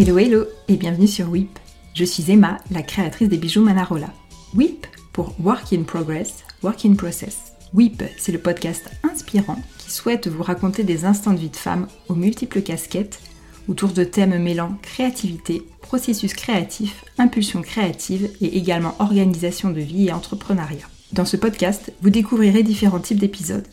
Hello hello et bienvenue sur WIP. Je suis Emma, la créatrice des bijoux Manarola. WIP pour Work in Progress, Work in Process. WIP, c'est le podcast inspirant qui souhaite vous raconter des instants de vie de femme aux multiples casquettes autour de thèmes mêlant créativité, processus créatif, impulsion créative et également organisation de vie et entrepreneuriat. Dans ce podcast, vous découvrirez différents types d'épisodes.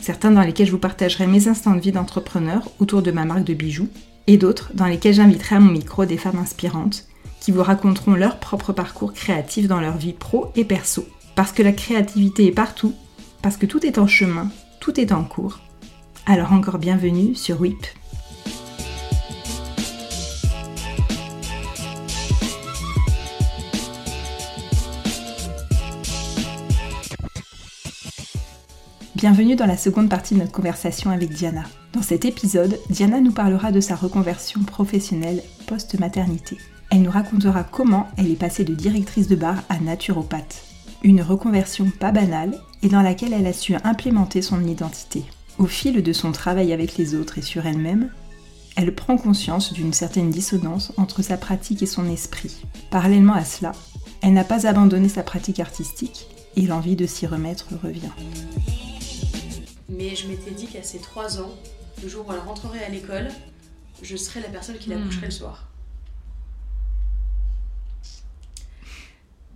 Certains dans lesquels je vous partagerai mes instants de vie d'entrepreneur autour de ma marque de bijoux, et d'autres dans lesquels j'inviterai à mon micro des femmes inspirantes qui vous raconteront leur propre parcours créatif dans leur vie pro et perso. Parce que la créativité est partout, parce que tout est en chemin, tout est en cours. Alors encore bienvenue sur WIP. Bienvenue dans la seconde partie de notre conversation avec Diana. Dans cet épisode, Diana nous parlera de sa reconversion professionnelle post-maternité. Elle nous racontera comment elle est passée de directrice de bar à naturopathe. Une reconversion pas banale et dans laquelle elle a su implémenter son identité. Au fil de son travail avec les autres et sur elle-même, elle prend conscience d'une certaine dissonance entre sa pratique et son esprit. Parallèlement à cela, elle n'a pas abandonné sa pratique artistique et l'envie de s'y remettre revient. Mais je m'étais dit qu'à ses 3 ans, le jour où elle rentrerait à l'école, je serais la personne qui la Hmm. coucherait le soir.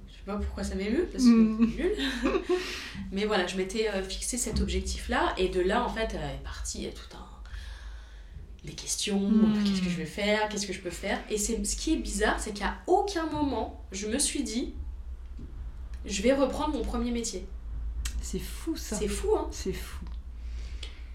Je sais pas pourquoi ça m'émeut, parce que Hmm. nul. Mais voilà, je m'étais euh, fixé cet objectif-là, et de là, en fait, elle est partie à tout un. des questions, Hmm. qu'est-ce que je vais faire, qu'est-ce que je peux faire. Et c'est ce qui est bizarre, c'est qu'à aucun moment, je me suis dit, je vais reprendre mon premier métier. C'est fou ça. C'est fou, hein C'est fou.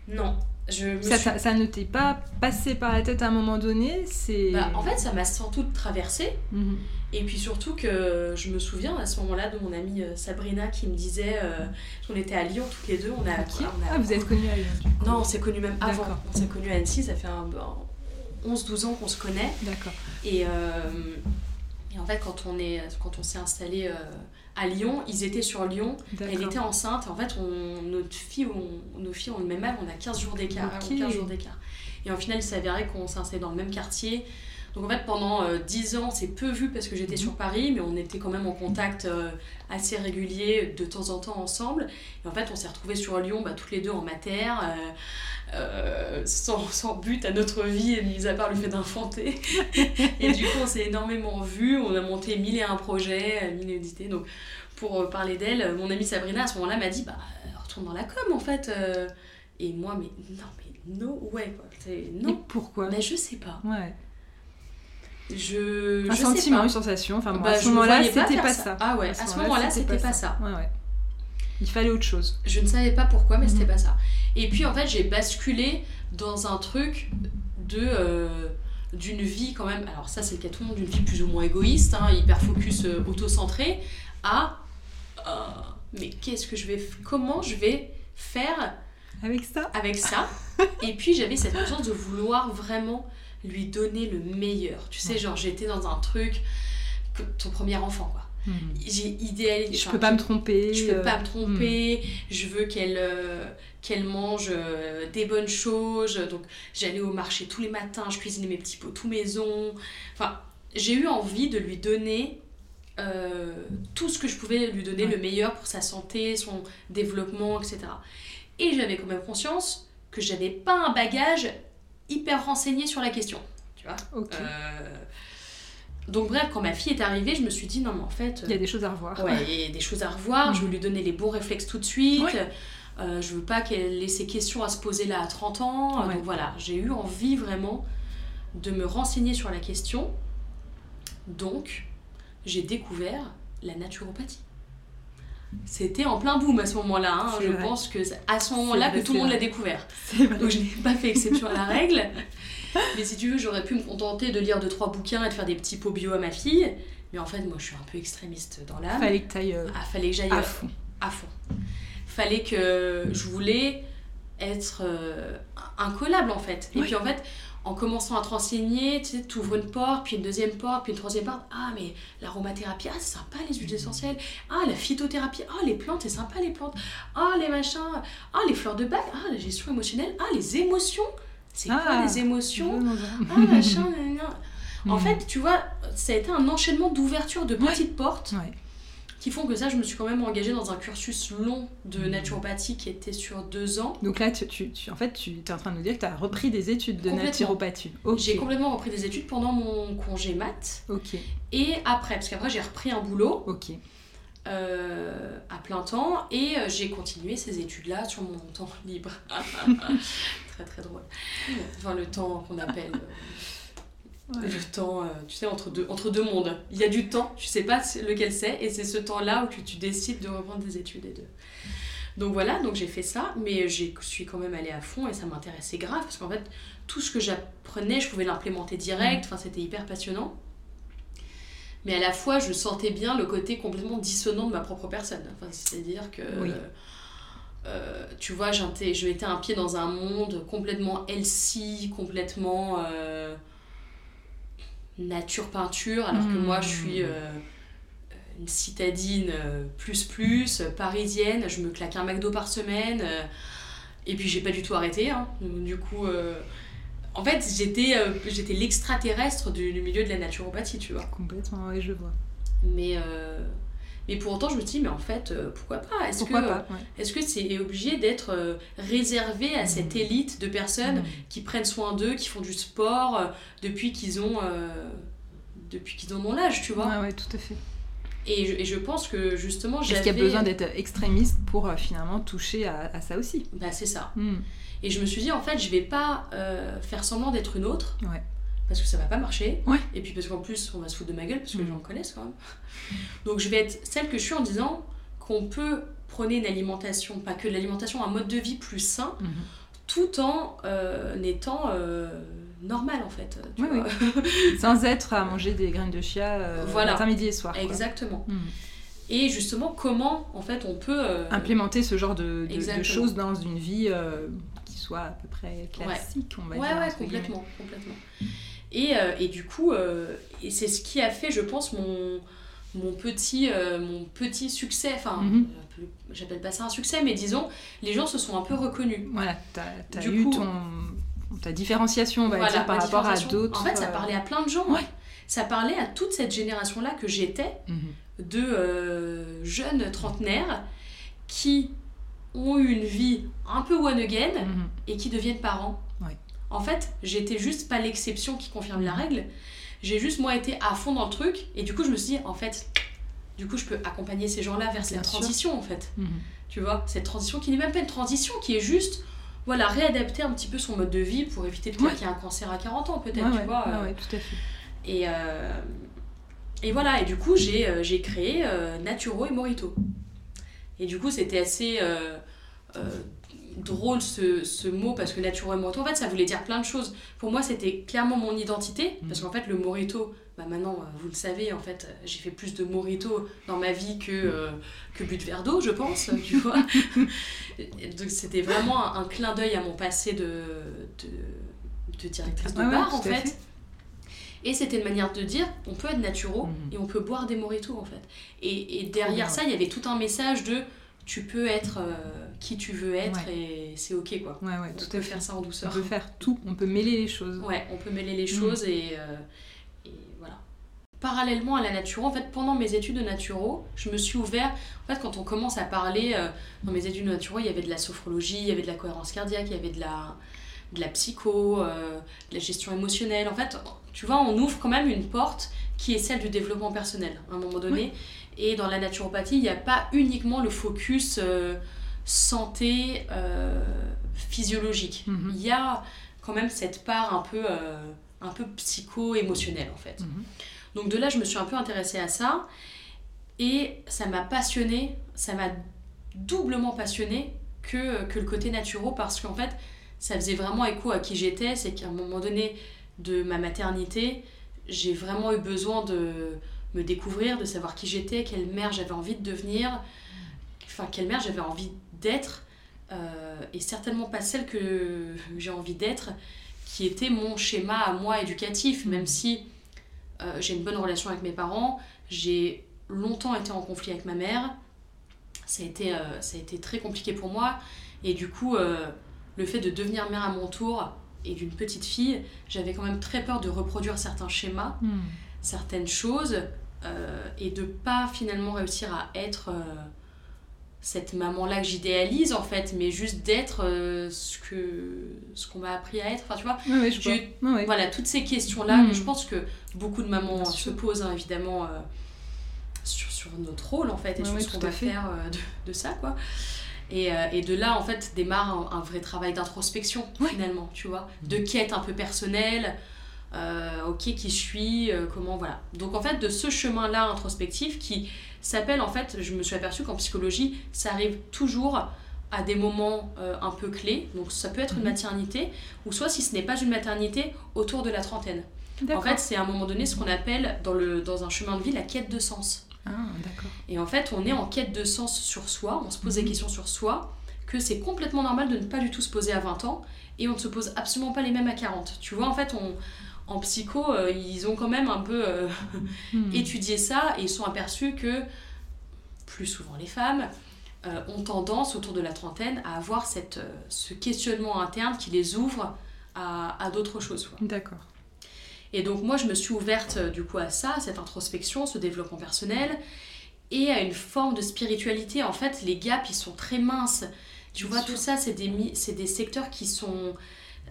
Non. Je me Ça, suis- ça, ça ne t'est pas passé par la tête à un moment donné C'est. Bah, en fait, ça m'a sans doute traversée. Mhm. Et puis surtout que je me souviens à ce moment-là de mon amie euh, Sabrina qui me disait euh, qu'on était à Lyon toutes les deux. On a, Ok. on a- Ah, vous êtes connus à Lyon. du. Non, on s'est connus même avant. D'accord. On s'est connus à Annecy, ça fait un, un 11-12 ans qu'on se connaît. D'accord. Et, euh, et en fait, quand on est, quand on s'est installé euh, à Lyon, ils étaient sur Lyon. Elle était enceinte. En fait, on, notre fille, on- nos filles ont le même âge, on a 15 jours d'écart. Ok. 15 jours d'écart. Et en final, il s'avérait qu'on s'est installé dans le même quartier. Donc en fait, pendant euh, 10 ans, c'est peu vu parce que j'étais Mhm. sur Paris, mais on était quand même en contact euh, assez régulier de temps en temps ensemble. Et en fait, on s'est retrouvés sur Lyon, bah, toutes les deux en mater, euh, euh, sans, sans but à notre vie, mis à part le fait d'infanter. et du coup, on s'est énormément vus, on a monté mille et un projets, mille et une. Donc pour euh, parler d'elle, euh, mon amie Sabrina à ce moment-là m'a dit bah retourne dans la com en fait. Et moi mais non mais no way quoi. Et Non. pourquoi? Mais je sais pas. Ouais. Je Un je sais sentiment, pas. une sensation. Enfin, bon, Bah, à je ce me moment-là, c'était pas ça. ça. Ah ouais, à ce moment-là, c'était pas ça. Ouais, ouais. Il fallait autre chose. Je ne savais pas pourquoi, mais Mhm. c'était pas ça. Et puis en fait, j'ai basculé dans un truc de euh, d'une vie quand même. Alors ça, c'est le cas de tout le monde, d'une vie plus ou moins égoïste, hein, hyper focus, euh, auto-centré, à euh, mais qu'est-ce que je vais, comment je vais faire Avec ça? avec ça? Et puis j'avais cette conscience de vouloir vraiment lui donner le meilleur. Tu sais, Ouais. genre j'étais dans un truc, que- ton premier enfant quoi. J'ai idéalisé. Je enfin, peux pas me tromper. je peux euh, pas me tromper, je veux qu'elle euh, qu'elle mange euh, des bonnes choses. Donc j'allais au marché tous les matins, je cuisinais mes petits pots tout maison. Enfin, j'ai eu envie de lui donner euh, tout ce que je pouvais lui donner, Ouais. le meilleur pour sa santé, son développement, etc. Et j'avais quand même conscience que j'avais pas un bagage hyper renseigné sur la question. Tu vois Ok. Euh, Donc bref, quand ma fille est arrivée, je me suis dit non mais en fait... Il y a des choses à revoir. Ouais, il y a des choses à revoir, je veux Mhm. lui donner les bons réflexes tout de suite. Ouais. Euh, je veux pas qu'elle ait ses questions à se poser là à 30 ans. Ouais. Donc voilà, j'ai eu envie vraiment de me renseigner sur la question. Donc, j'ai découvert la naturopathie. C'était en plein boom à ce moment-là. hein. Je vrai. pense que c'est à ce moment-là que tout le monde l'a découvert. Donc je n'ai pas fait exception à la règle. Mais si tu veux, j'aurais pu me contenter de lire deux trois bouquins et de faire des petits pots bio à ma fille. Mais en fait, moi, je suis un peu extrémiste dans l'âme. Fallait que t'ailles euh, Ah, fallait que j'aille à euh, fond. à fond. Fallait que je voulais être euh, incollable en fait. Et puis en fait, en commençant à te renseigner, tu sais, tu ouvres une porte, puis une deuxième porte, puis une troisième porte. Ah, mais l'aromathérapie, ah, c'est sympa les huiles essentielles. Ah, la phytothérapie, ah, les plantes, c'est sympa les plantes. Ah, les machins, ah, les fleurs de bac, ah, la gestion émotionnelle, ah, les émotions. C'est quoi Ah, les émotions ah machin, gna. En fait, tu vois, ça a été un enchaînement d'ouverture de Ouais. petites portes Ouais. qui font que ça, je me suis quand même engagée dans un cursus long de Mhm. naturopathie qui était sur deux ans. Donc là, tu, tu- tu- en fait, tu es en train de nous dire que tu as repris des études de naturopathie. J'ai complètement repris des études pendant mon congé mat Ok. et après, parce qu'après j'ai repris un boulot Ok. Euh, à plein temps et euh, j'ai continué ces études-là sur mon temps libre. très très drôle. Enfin, le temps qu'on appelle. euh, Ouais. Le temps, euh, tu sais, entre deux, entre deux mondes. Il y a du temps, tu sais pas lequel c'est, et c'est ce temps-là où tu, tu décides de reprendre tes études et de... Donc voilà, donc j'ai fait ça, mais je suis quand même allée à fond et ça m'intéressait grave, parce qu'en fait, tout ce que j'apprenais, je pouvais l'implémenter direct, enfin c'était hyper passionnant. Mais à la fois, je sentais bien le côté complètement dissonant de ma propre personne. Enfin, C'est-à-dire que... Oui. euh, tu vois, je mettais un pied dans un monde complètement healthy, complètement euh, nature peinture, alors que moi je suis euh, une citadine plus plus, parisienne, je me claque un McDo par semaine, et puis j'ai pas du tout arrêté. hein. Donc, Du coup, en fait, j'étais euh, j'étais l'extraterrestre du, du milieu de la naturopathie, tu vois. Complètement, oui, je vois. Mais, euh, mais pour autant, je me dis, mais en fait, euh, pourquoi pas? Est-ce Pourquoi que ouais. est-ce que c'est obligé d'être réservé à cette Mhm. élite de personnes Mhm. qui prennent soin d'eux, qui font du sport depuis qu'ils ont depuis qu'ils ont l'âge, tu vois? Ouais, ouais, tout à fait. et, je, et je pense que justement Est-ce j'avais qu'il y a besoin d'être extrémiste pour euh, finalement toucher à, à ça aussi? Bah c'est ça Hmm. Et je me suis dit en fait je vais pas euh, faire semblant d'être une autre Ouais. parce que ça va pas marcher Ouais. et puis parce qu'en plus on va se foutre de ma gueule parce que Mhm. les gens me connaissent quand même donc je vais être celle que je suis en disant qu'on peut prôner une alimentation pas que l'alimentation un mode de vie plus sain Mhm. tout en euh, étant euh, normal en fait. tu Oui, vois. Sans être à manger des graines de chia euh, Voilà. matin, midi et soir. quoi. Exactement. Hmm. Et justement, comment en fait on peut. euh, Implémenter ce genre de, de- de Exactement. choses dans une vie euh, qui soit à peu près classique, on va Ouais, dire. ouais, guillemets. complètement. complètement. Et, euh, et du coup, euh, et c'est ce qui a fait, je pense, mon, mon, petit, euh, mon petit succès. Enfin, Mhm. j'appelle pas ça un succès, mais disons, les gens se sont un peu reconnus. Voilà, t'as eu coup- ton, ta différenciation, on va Voilà, dire, par rapport à d'autres. En fait, ça parlait à plein de gens. Ouais. Ça parlait à toute cette génération-là que j'étais. mhm. de jeunes trentenaires qui ont eu une vie un peu one again Mhm. et qui deviennent parents. Ouais. En fait, j'étais juste pas l'exception qui confirme la règle. J'ai juste, moi, été à fond dans le truc. Et du coup, je me suis dit, en fait, du coup, je peux accompagner ces gens-là vers cette Bien sûr. transition, en fait. Mhm. Tu vois, cette transition qui n'est même pas une transition, qui est juste, voilà, réadapter un petit peu son mode de vie pour éviter de Ouais. claquer un cancer à 40 ans, peut-être, Ouais, tu ouais, vois. euh, tout à fait. et, euh, et voilà, et du coup, j'ai euh, j'ai créé euh, Naturo et Morito. Et du coup, c'était assez euh, euh, drôle ce, ce mot parce que Morito, en fait, ça voulait dire plein de choses. Pour moi, c'était clairement mon identité parce qu'en fait, le Morito, bah maintenant, euh, vous le savez, en fait, j'ai fait plus de Morito dans ma vie que, euh, que but de verre d'eau, je pense, tu vois. Donc, c'était vraiment un, un clin d'œil à mon passé de, de, de directrice de bar, en fait. Et c'était une manière de dire, on peut être naturaux Mhm. et on peut boire des moritos en fait. Et, et derrière ça, il y avait tout un message de tu peux être euh, qui tu veux être Ouais. et c'est ok quoi. Ouais, ouais, On tout peut faire ça en On douceur. peut faire tout, on peut mêler les choses. Ouais, on peut mêler les Mhm. choses et, euh, et voilà. Parallèlement à la naturo, en fait, pendant mes études de naturo, je me suis ouvert. En fait, quand on commence à parler euh, dans mes études de naturo, il y avait de la sophrologie, il y avait de la cohérence cardiaque, il y avait de la, de la psycho, de la gestion émotionnelle. En fait, tu vois, on ouvre quand même une porte qui est celle du développement personnel à un moment donné. Et dans la naturopathie, il n'y a pas uniquement le focus euh, santé euh, physiologique. Mhm. Il y a quand même cette part un peu, euh, un peu psycho-émotionnelle en fait. Mhm. Donc de là, je me suis un peu intéressée à ça et ça m'a passionnée, ça m'a doublement passionnée que, que le côté naturel parce qu'en fait, ça faisait vraiment écho à qui j'étais, c'est qu'à un moment donné de ma maternité, j'ai vraiment eu besoin de me découvrir, de savoir qui j'étais, quelle mère j'avais envie de devenir, enfin quelle mère j'avais envie d'être, euh, et certainement pas celle que j'ai envie d'être, qui était mon schéma à moi éducatif, même si euh, j'ai une bonne relation avec mes parents, j'ai longtemps été en conflit avec ma mère, ça a été, euh, ça a été très compliqué pour moi, et du coup, le fait de devenir mère à mon tour, et d'une petite fille, j'avais quand même très peur de reproduire certains schémas, Hmm. certaines choses, euh, et de pas finalement réussir à être euh, cette maman-là que j'idéalise en fait, mais juste d'être euh, ce que ce qu'on m'a appris à être. Enfin, tu vois, ouais, je voilà, toutes ces questions-là, Mm. mais je pense que beaucoup de mamans Bien se sûr. posent hein, évidemment sur, sur notre rôle en fait et sur ce qu'on va fait. faire de, de ça quoi. Et, euh, et de là en fait démarre un, un vrai travail d'introspection Ouais. finalement, tu vois, de quête un peu personnelle. euh, ok, qui je suis, euh, comment voilà. Donc en fait, de ce chemin-là introspectif qui s'appelle en fait, je me suis aperçue qu'en psychologie, ça arrive toujours à des moments un peu clés. Donc ça peut être une Mhm. maternité, ou soit si ce n'est pas une maternité, autour de la trentaine. En fait, c'est à un moment donné ce qu'on appelle dans, le, dans un chemin de vie la quête de sens. Ah, d'accord. Et en fait, on est en quête de sens sur soi, on se pose des Mhm. questions sur soi, que c'est complètement normal de ne pas du tout se poser à 20 ans, et on ne se pose absolument pas les mêmes à 40. Tu vois, en fait, on, en psycho, euh, ils ont quand même un peu euh, Hmm. étudié ça, et ils sont aperçus que, plus souvent les femmes, euh, ont tendance, autour de la trentaine, à avoir cette, ce questionnement interne qui les ouvre à, à d'autres choses. D'accord. Et donc moi je me suis ouverte euh, du coup à ça, à cette introspection, ce développement personnel et à une forme de spiritualité. En fait, les gaps ils sont très minces. Tu vois, sûr. tout ça c'est des, des secteurs qui sont...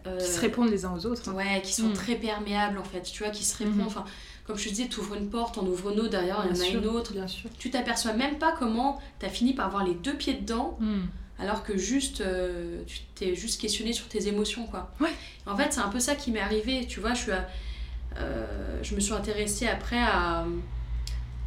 euh, Qui se répondent les uns aux autres. hein. Ouais, qui sont Mm. très perméables en fait, tu vois, qui se répondent. Mhm. Enfin, comme je te disais, tu ouvres une porte, on ouvre une autre, derrière il y en a sûr, une autre. Bien sûr. Tu t'aperçois même pas comment tu as fini par avoir les deux pieds dedans Hmm. alors que juste euh, tu t'es juste questionné sur tes émotions quoi. Ouais. En fait, c'est un peu ça qui m'est arrivé, tu vois, je suis à- je me suis intéressée après à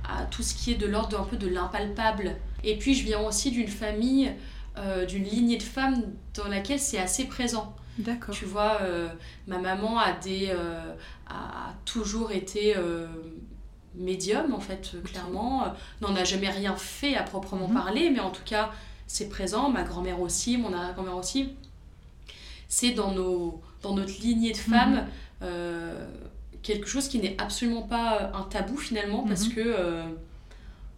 à tout ce qui est de l'ordre d'un peu de l'impalpable. Et puis je viens aussi d'une famille euh, d'une lignée de femmes dans laquelle c'est assez présent. D'accord. Tu vois, euh, ma maman a, des, euh, a toujours été euh, médium, en fait, euh, clairement. Euh, N'en a jamais rien fait à proprement Mhm. parler, mais en tout cas, c'est présent. Ma grand-mère aussi, mon arrière-grand-mère aussi. C'est dans, nos, dans notre lignée de femmes Mhm. euh, quelque chose qui n'est absolument pas euh, un tabou, finalement, parce Mhm. que euh,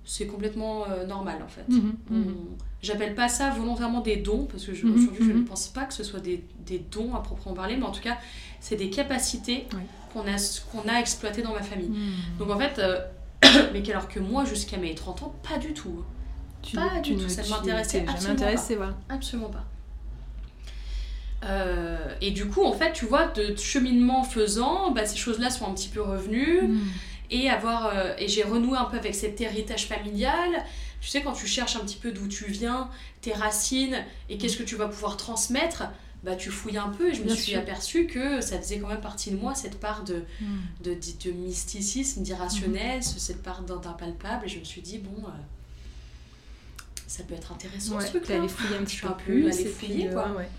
c'est complètement euh, normal, en fait. Mhm, On- mhm. J'appelle pas ça volontairement des dons, parce que aujourd'hui je ne pense pas que ce soit des, des dons à proprement parler, mais en tout cas, c'est des capacités qu'on a, qu'on a exploitées dans ma famille. Hmm. Donc en fait, euh, mais alors que moi, jusqu'à mes 30 ans, pas du tout. Tu- pas du tout, ça ne m'intéressait. Absolument pas. Euh, et du coup, en fait, tu vois, de cheminement faisant, bah, ces choses-là sont un petit peu revenues Hmm. et avoir euh, et j'ai renoué un peu avec cet héritage familial tu sais quand tu cherches un petit peu d'où tu viens tes racines et qu'est-ce que tu vas pouvoir transmettre bah tu fouilles un peu et je me suis sûr. aperçue que ça faisait quand même partie de moi cette part de, Hmm. de, de, de mysticisme d'irrationnel ce- cette part d'impalpable et je me suis dit bon euh, ça peut être intéressant Ouais, ce truc t'es là allé fouiller un petit peu plus. allée et fouiller, quoi. ouais.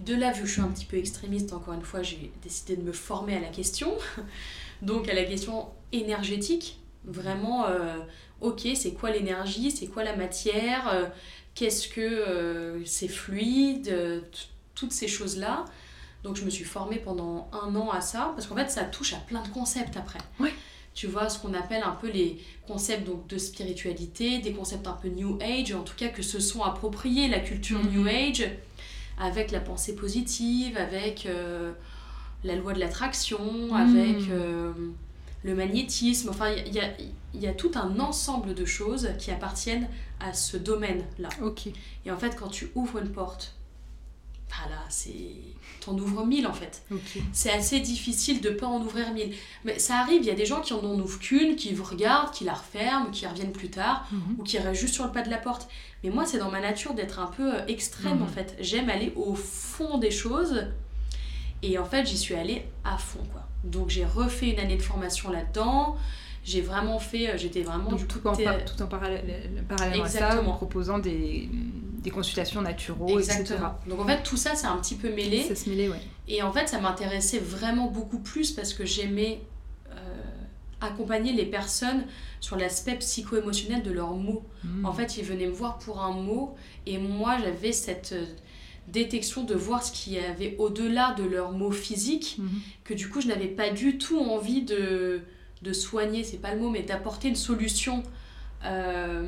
De là, vu que je suis un petit peu extrémiste, encore une fois, j'ai décidé de me former à la question. Donc à la question énergétique, vraiment, euh, ok, c'est quoi l'énergie, c'est quoi la matière, euh, qu'est-ce que euh, c'est fluide, toutes ces choses-là. Donc je me suis formée pendant un an à ça, parce qu'en fait ça touche à plein de concepts après. Tu vois, ce qu'on appelle un peu les concepts donc, de spiritualité, des concepts un peu New Age, en tout cas que se sont appropriés la culture Mhm. New Age, avec la pensée positive, avec euh, la loi de l'attraction, Mhm. avec euh, le magnétisme. Enfin, il y a, il y a tout un ensemble de choses qui appartiennent à ce domaine-là. Ok. Et en fait, quand tu ouvres une porte, ah là, c'est... T'en ouvres mille en fait. C'est assez difficile de pas en ouvrir mille. Mais ça arrive, il y a des gens qui en ouvrent qu'une, qui vous regardent, qui la referment, qui reviennent plus tard, Mhm. ou qui restent juste sur le pas de la porte. Mais moi, c'est dans ma nature d'être un peu euh, extrême Mhm. en fait. J'aime aller au fond des choses. Et en fait, j'y suis allée à fond quoi. Donc j'ai refait une année de formation là-dedans. J'ai vraiment fait, euh, j'étais vraiment Donc tout en, toute, par- euh, tout en parallèle, à ça, en proposant des, des consultations naturaux, etc. Exactement. Donc en fait, tout ça, c'est un petit peu mêlé. Ça se mêlait, ouais. Et en fait, ça m'intéressait vraiment beaucoup plus parce que j'aimais euh, accompagner les personnes sur l'aspect psycho-émotionnel de leurs mots. Hmm. En fait, ils venaient me voir pour un mot et moi, j'avais cette détection de voir ce qu'il y avait au-delà de leurs mots physiques Mhm. que du coup, je n'avais pas du tout envie de, de soigner, c'est pas le mot, mais d'apporter une solution. euh,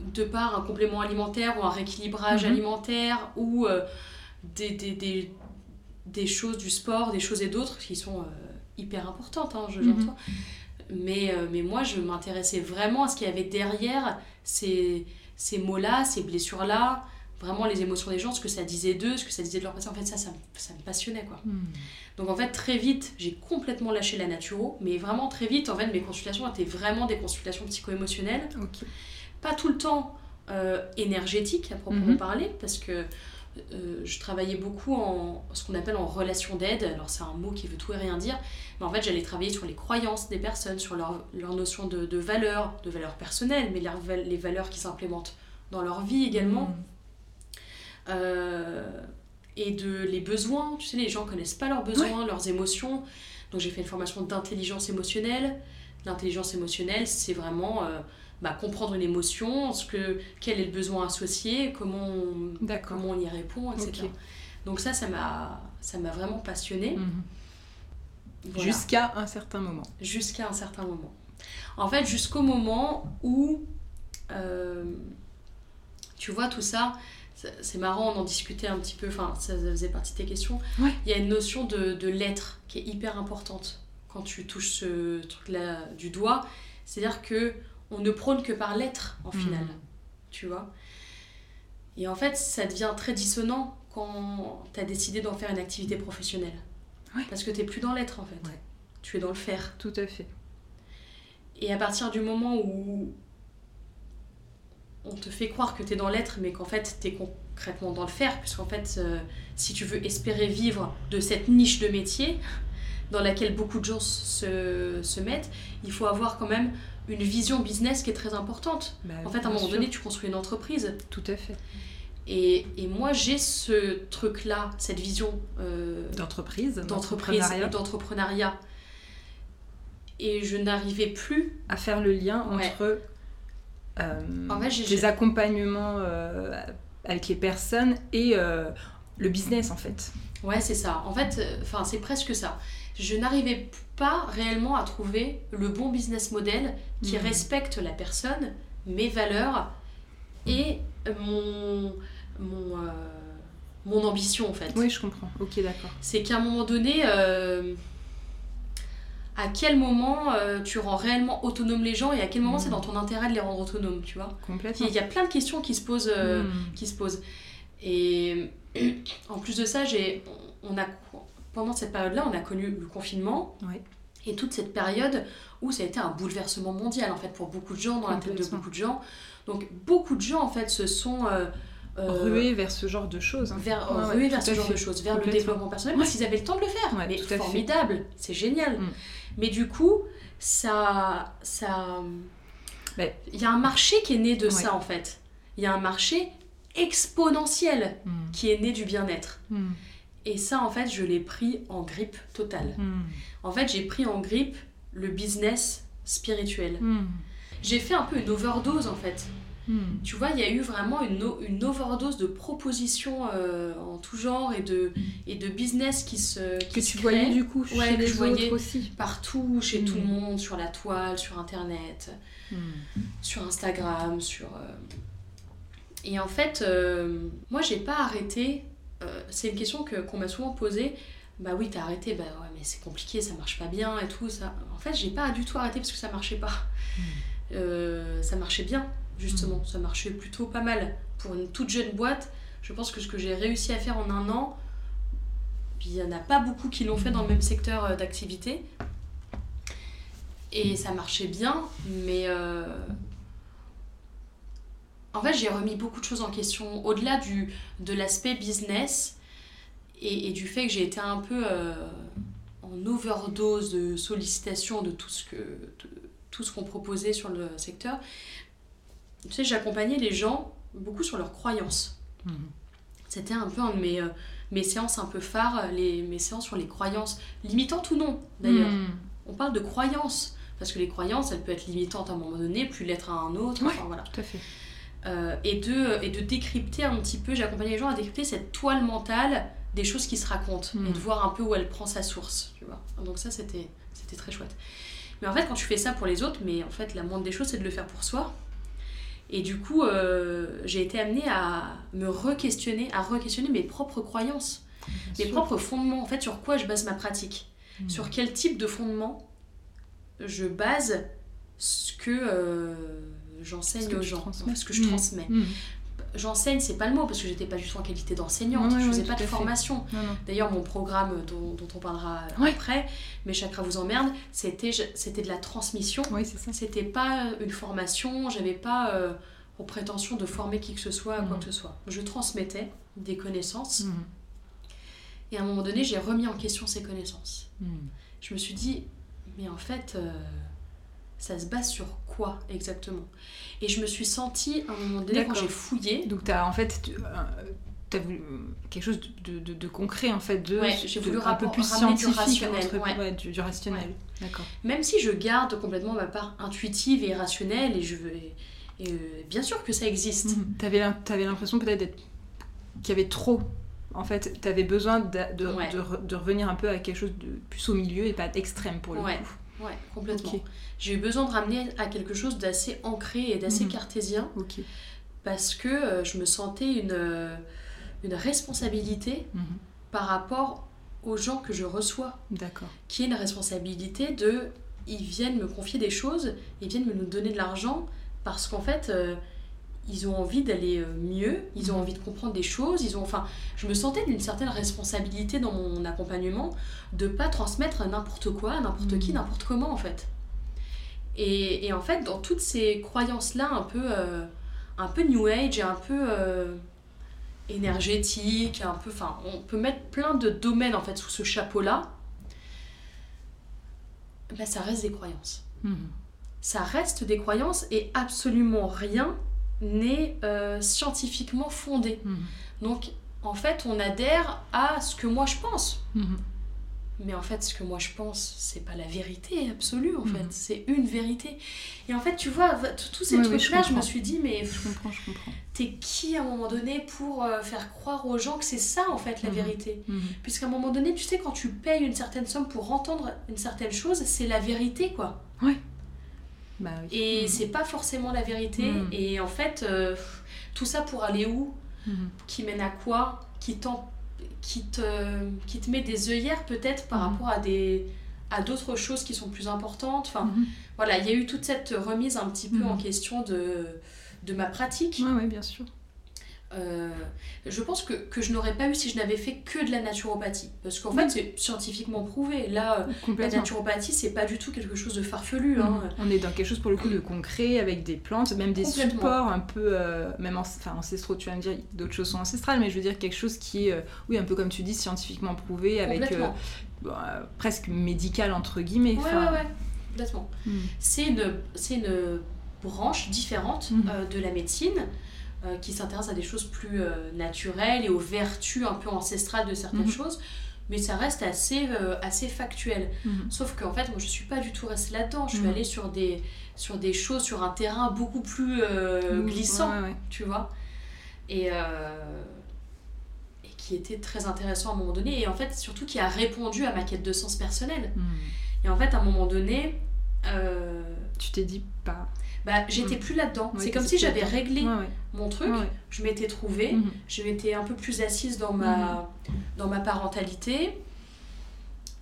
de par un complément alimentaire ou un rééquilibrage Mhm. alimentaire ou euh, des, des, des, des choses du sport, des choses et d'autres qui sont euh, hyper importantes, hein, je- Mhm. Mais, mais moi, je m'intéressais vraiment à ce qu'il y avait derrière ces, ces mots-là, ces blessures-là, vraiment les émotions des gens, ce que ça disait d'eux, ce que ça disait de leur passé. En fait, ça, ça, me- ça me passionnait, quoi. Hmm. Donc en fait, très vite, j'ai complètement lâché la naturo, mais vraiment très vite, en fait, mes consultations étaient vraiment des consultations psycho-émotionnelles pas tout le temps euh, énergétique à proprement Mhm. parler, parce que euh, je travaillais beaucoup en ce qu'on appelle en relation d'aide. Alors c'est un mot qui veut tout et rien dire, mais en fait j'allais travailler sur les croyances des personnes, sur leur, leur notion de, de valeur, de valeur personnelle, mais leur les valeurs qui s'implémentent dans leur vie également. Hmm. Euh, et de les besoins. Tu sais, les gens connaissent pas leurs besoins, leurs émotions. Donc j'ai fait une formation d'intelligence émotionnelle. L'intelligence émotionnelle, c'est vraiment euh, bah, comprendre une émotion, ce que, quel est le besoin associé, comment on, comment on y répond, etc. Donc ça, ça m'a, ça m'a vraiment passionnée. Mhm. Voilà. Jusqu'à un certain moment. Jusqu'à un certain moment. En fait, jusqu'au moment où, euh, tu vois, tout ça, c'est- marrant, on en discutait un petit peu, enfin, ça faisait partie de tes questions. Ouais. Il y a une notion de, de l'être qui est hyper importante quand tu touches ce truc-là du doigt. C'est-à-dire que on ne prône que par l'être, en Mhm. final. Tu vois? Et en fait, ça devient très dissonant quand tu as décidé d'en faire une activité professionnelle. Ouais. Parce que tu plus dans l'être, en fait. Ouais. Tu es dans le faire. Tout à fait. Et à partir du moment où on te fait croire que tu es dans l'être, mais qu'en fait tu es concrètement dans le faire, puisqu'en fait, euh, si tu veux espérer vivre de cette niche de métier dans laquelle beaucoup de gens se, se mettent, il faut avoir quand même une vision business qui est très importante. Bah, En fait, à un moment sûr. donné, tu construis une entreprise. Tout à fait. Et, et moi, j'ai ce truc-là, cette vision euh, D'entreprise, d'entreprise et d'entrepreneuriat. Et je n'arrivais plus à faire le lien entre En fait, j'ai- les accompagnements euh, avec les personnes et euh, le business en fait. Ouais, c'est ça. En fait, euh, enfin, c'est presque ça. Je n'arrivais pas réellement à trouver le bon business model qui Mhm. respecte la personne, mes valeurs et mon, mon, euh, mon ambition, en fait. Oui, je comprends. Ok, d'accord. C'est qu'à un moment donné, euh, à quel moment euh, tu rends réellement autonome les gens et à quel moment c'est dans ton intérêt de les rendre autonomes, tu vois Complètement. Il y a plein de questions qui se posent. euh, Mhm. qui se pose. Et en plus de ça, j'ai, on a, pendant cette période-là, on a connu le confinement et toute cette période où ça a été un bouleversement mondial en fait pour beaucoup de gens, dans la tête de beaucoup de gens. Donc beaucoup de gens en fait se sont euh, Ruer vers ce genre de choses. hein. vers, Ouais, ouais, rués vers ce genre fait. de choses, vers le développement personnel, parce qu'ils avaient le temps de le faire. Ouais, Mais formidable, c'est génial. Mm. Mais du coup, ça, ça, il y a un marché qui est né de Ouais. ça en fait. Il y a un marché exponentiel Mhm. qui est né du bien-être. Mhm. Et ça, en fait, je l'ai pris en grippe totale. Mhm. En fait, j'ai pris en grippe le business spirituel. J'ai fait un peu une overdose, en fait. Mhm. Tu vois, il y a eu vraiment une, overdose de propositions euh, en tout genre et de, et de business qui se qui Que se tu créent voyais du coup Ouais, chez que les je voyais. autres aussi. partout, chez tout le Mm. monde, sur la toile, sur Internet, Mhm. sur Instagram, sur... euh, Et en fait, euh, moi, j'ai pas arrêté. euh, c'est une question que, qu'on m'a souvent posée. Bah oui, t'as arrêté. Bah ouais, mais c'est compliqué, ça marche pas bien et tout. Ça. En fait, j'ai pas du tout arrêté parce que ça marchait pas. Euh, ça marchait bien, justement. Ça marchait plutôt pas mal. Pour une toute jeune boîte, je pense que ce que j'ai réussi à faire en un an, il y en a pas beaucoup qui l'ont fait dans le même secteur euh, d'activité. Et ça marchait bien, mais euh, en fait, j'ai remis beaucoup de choses en question. Au-delà du, de l'aspect business et, et du fait que j'ai été un peu euh, en overdose de sollicitations de tout ce que de tout ce qu'on proposait sur le secteur. Tu sais, j'accompagnais les gens beaucoup sur leurs croyances. Mhm. C'était un peu un de mes, euh, mes séances un peu phares, les, mes séances sur les croyances, limitantes ou non d'ailleurs. Mhm. On parle de croyances, parce que les croyances, elles peuvent être limitantes à un moment donné, plus l'être à un autre, Ouais. enfin voilà. Tout à fait. Euh, et, de, et de décrypter un petit peu, j'accompagnais les gens à décrypter cette toile mentale des choses qui se racontent, Mhm. et de voir un peu où elle prend sa source, tu vois. Donc ça, c'était c'était très chouette. Mais en fait, quand tu fais ça pour les autres, mais en fait, la moindre des choses, c'est de le faire pour soi. Et du coup, euh, j'ai été amenée à me re-questionner, à re-questionner mes propres croyances. mes sûr. propres fondements, en fait, sur quoi je base ma pratique? Mm. Sur quel type de fondement je base ce que euh, j'enseigne Ce que aux gens, transmets. ce que je Mm. transmets. Mm. J'enseigne, c'est pas le mot, parce que j'étais pas du tout en qualité d'enseignante, je faisais pas de formation. D'ailleurs, mon programme dont, dont on parlera Ouais. après, Mes chakras vous emmerdent, c'était de la transmission. Oui. C'était pas une formation, j'avais pas euh, pour prétention de former qui que ce soit, quoi Mhm. que ce soit. Je transmettais des connaissances Mm. et à un moment donné, j'ai remis en question ces connaissances. Mm. Je me suis dit, mais en fait, euh, ça se base sur quoi exactement? Et je me suis sentie à un moment donné, quand j'ai fouillé, Donc, t'as en fait. Tu as voulu euh, quelque chose de, de- de- de concret, en fait, de, Ouais, j'ai de- voulu un peu plus ramener du scientifique, rationnel, entre- ouais. ouais, du, du rationnel. D'accord. même si je garde complètement ma part intuitive et rationnelle, et je veux. et, et, euh, bien sûr que ça existe. Mhm. T'avais t'avais l'impression peut-être d'être qu'il y avait trop. En fait, t'avais besoin de, de, Ouais. de de revenir un peu à quelque chose de plus au milieu et pas extrême pour le Ouais. coup. Ouais, complètement. J'ai eu besoin de ramener à quelque chose d'assez ancré et d'assez Mhm. cartésien parce que euh, je me sentais une, euh, une responsabilité Mhm. par rapport aux gens que je reçois, D'accord. qui est une responsabilité de ils viennent me confier des choses, ils viennent me donner de l'argent parce qu'en fait euh, ils ont envie d'aller euh, mieux, ils ont envie de comprendre des choses, ils ont enfin je me sentais d'une certaine responsabilité dans mon accompagnement de pas transmettre n'importe quoi, n'importe qui, Mhm. n'importe comment en fait. Et, et en fait dans toutes ces croyances là un peu euh, un peu new age et un peu euh, énergétique, un peu enfin on peut mettre plein de domaines en fait sous ce chapeau là. Ben, ça reste des croyances Mhm. ça reste des croyances et absolument rien n'est euh, scientifiquement fondé. Mhm. Donc en fait, on adhère à ce que moi je pense. Mhm. Mais en fait, ce que moi je pense, c'est pas la vérité absolue en fait, c'est une vérité. Et en fait, tu vois, tous ces Oui, oui, je trucs-là, je, me suis dit, mais Je comprends, je comprends. t'es qui à un moment donné pour euh, faire croire aux gens que c'est ça en fait la vérité? Puisqu'à un moment donné, tu sais, quand tu payes une certaine somme pour entendre une certaine chose, c'est la vérité quoi. Bah oui. Et Mhm. c'est pas forcément la vérité. Mhm. Et en fait, euh, tout ça pour aller où? Mhm. Qui mène à quoi? Qui, qui, te, qui te met des œillères peut-être par Mhm. rapport à des à d'autres choses qui sont plus importantes? Enfin, Mhm. voilà, il y a eu toute cette remise un petit peu en question de, de ma pratique. Ouais, ouais, bien sûr. Euh, je pense que, que je n'aurais pas eu si je n'avais fait que de la naturopathie. Parce qu'en Oui. fait, c'est scientifiquement prouvé. Là, euh, la naturopathie, c'est pas du tout quelque chose de farfelu. hein. Mhm. On est dans quelque chose pour le coup de concret avec des plantes, même des supports un peu, euh, même anc- enfin, ancestraux, tu vas me dire, d'autres choses sont ancestrales, mais je veux dire quelque chose qui est, euh, oui, un peu comme tu dis, scientifiquement prouvé, avec bon, euh, presque médical entre guillemets. Ouais, ouais, ouais, complètement. mhm. C'est une, une branche différente euh, de la médecine euh, qui s'intéresse à des choses plus euh, naturelles et aux vertus un peu ancestrales de certaines Mhm. choses, mais ça reste assez, euh, assez factuel. Mhm. Sauf qu'en fait, moi je suis pas du tout restée là-dedans, je suis Mhm. allée sur des, sur des choses, sur un terrain beaucoup plus Mhm. glissant, Ouais, ouais. tu vois. Et, et qui était très intéressant à un moment donné, et en fait, surtout qui a répondu à ma quête de sens personnel. Mhm. Et en fait, à un moment donné, euh, Tu t'es dit pas. bah, j'étais Mm. plus là-dedans. C'est comme si j'avais réglé Ouais, ouais. mon truc, Ouais, je m'étais trouvée, Mhm. je m'étais un peu plus assise dans ma, dans ma parentalité.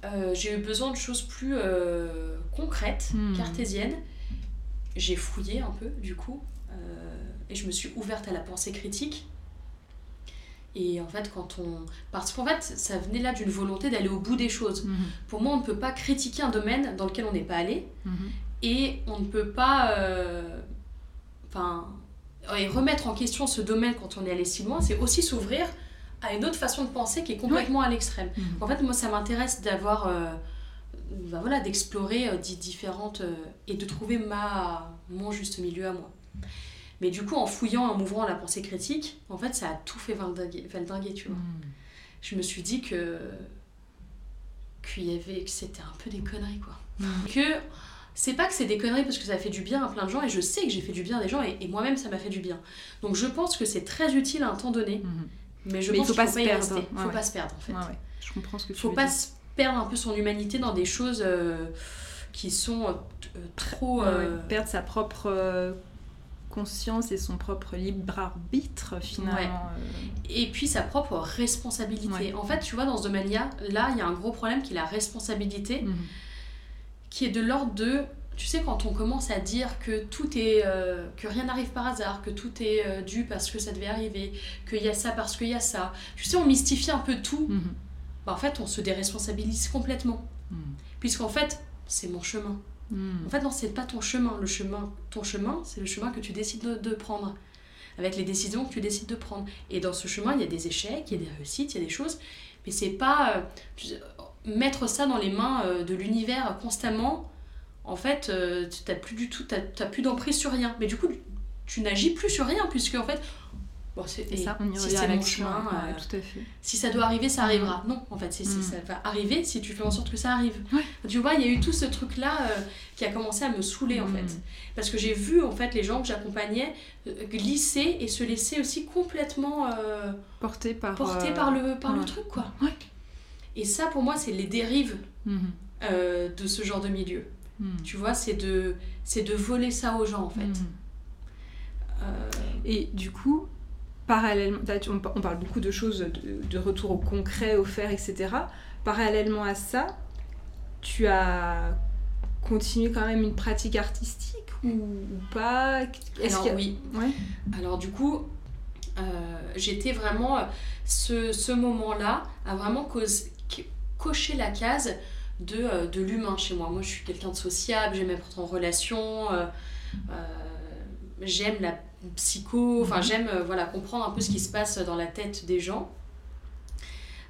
Euh, j'ai eu besoin de choses plus euh, concrètes, Mhm. cartésiennes. J'ai fouillé un peu, du coup, euh, et je me suis ouverte à la pensée critique. Et en fait, quand on. Parce qu'en fait, ça venait là d'une volonté d'aller au bout des choses. Pour moi, on ne peut pas critiquer un domaine dans lequel on n'est pas allé. Et on ne peut pas euh, enfin et remettre en question ce domaine quand on est allé si loin c'est aussi s'ouvrir à une autre façon de penser qui est complètement à l'extrême Mhm. en fait moi ça m'intéresse d'avoir ben voilà d'explorer euh, di- différentes et de trouver ma mon juste milieu à moi mais du coup en fouillant en m'ouvrant à la pensée critique en fait ça a tout fait valdinguer, valdinguer, tu vois Mhm. je me suis dit que qu'il y avait que c'était un peu des conneries quoi Mhm. que c'est pas que c'est des conneries parce que ça fait du bien à plein de gens et je sais que j'ai fait du bien à des gens et, et moi-même ça m'a fait du bien. Donc je pense que c'est très utile à un temps donné, Mhm. mais je Mais pense faut qu'il faut se pas y perdre. rester. Ouais, faut ouais. pas se perdre en fait. Ouais, ouais. Je comprends ce que tu Faut veux pas dire. se perdre un peu son humanité dans des choses euh, qui sont euh, euh, trop. Ouais, euh, ouais. Perdre sa propre euh, conscience et son propre libre arbitre finalement. euh, Et puis sa propre responsabilité. Ouais. En fait, tu vois, dans ce domaine-là, là, il y a un gros problème qui est la responsabilité, mhm. Qui est de l'ordre de. Tu sais, quand on commence à dire que tout est. euh, que rien n'arrive par hasard, que tout est euh, dû parce que ça devait arriver, qu'il y a ça parce qu'il y a ça. Tu sais, on mystifie un peu tout. Bah, en fait, on se déresponsabilise complètement. Mhm. Puisqu'en fait, c'est mon chemin. Mhm. En fait, non, c'est pas ton chemin. Le chemin, ton chemin, c'est le chemin que tu décides de, de prendre. Avec les décisions que tu décides de prendre. Et dans ce chemin, il y a des échecs, il y a des réussites, il y a des choses. Mais c'est pas. euh, mettre ça dans les mains euh, de l'univers constamment, en fait, euh, tu n'as plus du tout. T'as t'as plus d'emprise sur rien. Mais du coup, tu n'agis plus sur rien, puisque en fait. Bon, c'est Et ça, on y si c'est mon chemin, euh, tout à fait. si ça doit arriver, ça arrivera. Non, en fait, c'est, Mm. ça va arriver si tu fais en sorte que ça arrive. Ouais. Tu vois, il y a eu tout ce truc-là euh, qui a commencé à me saouler, en Mm. fait. Parce que j'ai vu, en fait, les gens que j'accompagnais euh, glisser et se laisser aussi complètement euh, par. porter par, le, par le truc, quoi. Ouais. Et ça, pour moi, c'est les dérives euh, de ce genre de milieu. Tu vois, c'est de, c'est de voler ça aux gens, en fait. Et du coup, parallèlement, on, par- on parle beaucoup de choses, de, de retour au concret, au faire, etc. Parallèlement à ça, tu as continué quand même une pratique artistique ou, ou pas? Est-ce alors, a- oui. Ouais. Alors du coup, euh, j'étais vraiment... Ce, ce moment-là a vraiment cause- coché la case de, euh, de l'humain chez moi. Moi, je suis quelqu'un de sociable, j'aime être en relation, euh, euh, j'aime la psycho, enfin Mhm. j'aime euh, voilà, comprendre un peu ce qui se passe dans la tête des gens.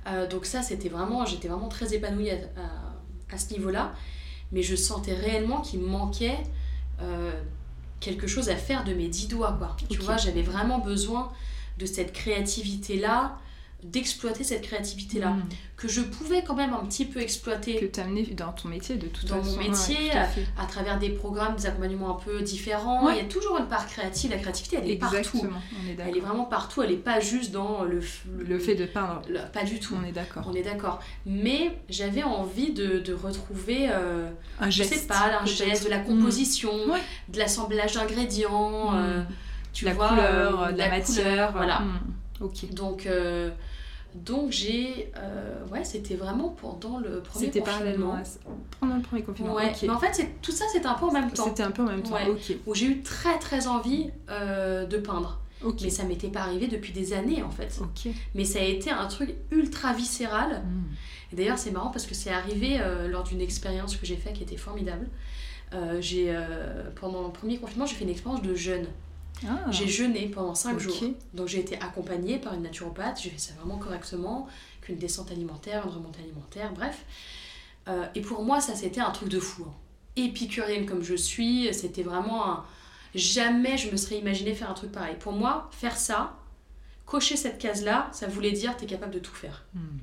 Euh, donc ça, c'était vraiment... J'étais vraiment très épanouie à, à- à ce niveau-là. Mais je sentais réellement qu'il me manquait... euh, quelque chose à faire de mes dix doigts quoi. Tu vois, j'avais vraiment besoin de cette créativité là, d'exploiter cette créativité là Mhm. que je pouvais quand même un petit peu Que exploiter tu as amené dans ton métier de toute Dans mon façon. Ouais, métier, tout à travers des programmes, des accompagnements un peu différents. Ouais. Il y a toujours une part créative, la créativité elle est partout. On est Elle est vraiment partout, elle est pas juste dans le Le fait de peindre, le- pas du tout. on est d'accord. On est d'accord. Mais j'avais envie de, de retrouver, euh, Un je geste. sais pas, un geste, de la Mhm. composition, Ouais. de l'assemblage d'ingrédients, Mhm. euh, tu la vois, couleur, euh, de la, matière. couleur, voilà. Mhm. Ok. Donc, euh, donc j'ai. euh, ouais, c'était vraiment pendant le premier C'était confinement. parallèlement à ça. Pendant le premier confinement. Ouais, mais en fait, c'est- tout ça, c'était un peu en même temps. C'était un peu en même temps. Ouais. Ok. Où j'ai eu très très envie euh, de peindre. Ok. Mais ça m'était pas arrivé depuis des années en fait. Ok. Mais ça a été un truc ultra viscéral. Mhm. Et d'ailleurs, c'est marrant parce que c'est arrivé euh, lors d'une expérience que j'ai faite qui était formidable. Euh, j'ai, euh, pendant le premier confinement, j'ai fait une expérience de jeûne. Ah. J'ai jeûné pendant 5 Ok. jours. Donc j'ai été accompagnée par une naturopathe, j'ai fait ça vraiment correctement, qu'une descente alimentaire, une remontée alimentaire, bref. Euh, et pour moi, ça c'était un truc de fou. hein. Épicurienne comme je suis, c'était vraiment un... Jamais je me serais imaginé faire un truc pareil. Pour moi, faire ça, cocher cette case-là, ça voulait dire t'es capable de tout faire. Mhm.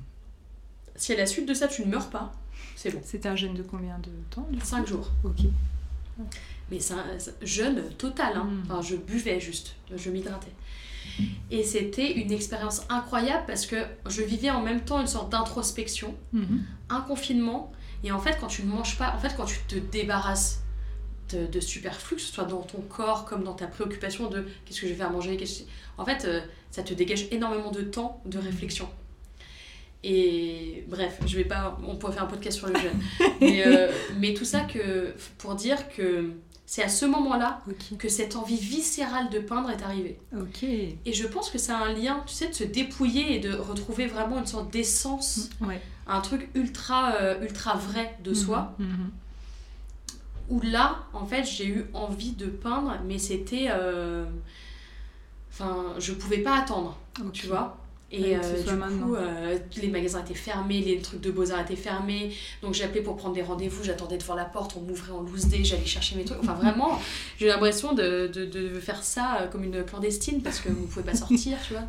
Si à la suite de ça tu ne meurs pas, c'est bon. C'était un jeûne de combien de temps du coup? 5 jours. Ok. Mais un jeûne total. hein. Mm. Enfin, je buvais juste, je m'hydratais. Et c'était une expérience incroyable parce que je vivais en même temps une sorte d'introspection, Mhm. un confinement. Et en fait, quand tu ne manges pas, en fait, quand tu te débarrasses de, de superflu, que ce soit dans ton corps comme dans ta préoccupation de qu'est-ce que je vais faire manger, qu'est-ce que- en fait, euh, ça te dégage énormément de temps de réflexion. Et bref, je vais pas, on pourrait faire un podcast sur le jeûne. mais, euh, mais tout ça que, pour dire que c'est à ce moment-là que cette envie viscérale de peindre est arrivée. Et je pense que ça a un lien, tu sais, de se dépouiller et de retrouver vraiment une sorte d'essence, Ouais. un truc ultra, euh, ultra vrai de soi. Mhm. Où là, en fait, j'ai eu envie de peindre, mais c'était. euh, Enfin, je pouvais pas attendre, tu vois. Et euh, du coup, euh, les magasins étaient fermés, les trucs de beaux-arts étaient fermés. Donc j'ai appelé pour prendre des rendez-vous, j'attendais devant la porte, on m'ouvrait en loose day, j'allais chercher mes trucs. Enfin vraiment, j'ai l'impression de, de, de faire ça euh, comme une clandestine parce que vous pouvez pas sortir, tu vois.